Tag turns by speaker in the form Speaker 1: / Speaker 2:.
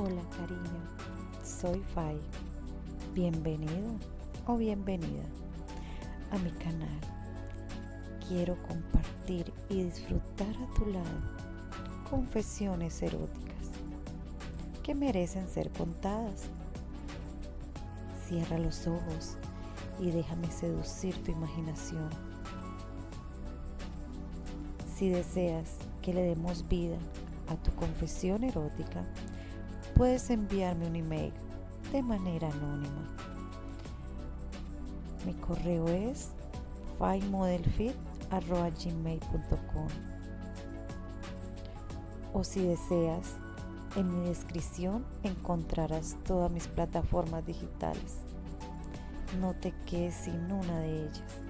Speaker 1: Hola cariño, soy Fai. Bienvenido o bienvenida a mi canal. Quiero compartir y disfrutar a tu lado confesiones eróticas que merecen ser contadas. Cierra los ojos y déjame seducir tu imaginación. Si deseas que le demos vida a tu confesión erótica, puedes enviarme un email de manera anónima. Mi correo es finemodelfit.gmail.com o si deseas, en mi descripción encontrarás todas mis plataformas digitales. No te quedes sin una de ellas.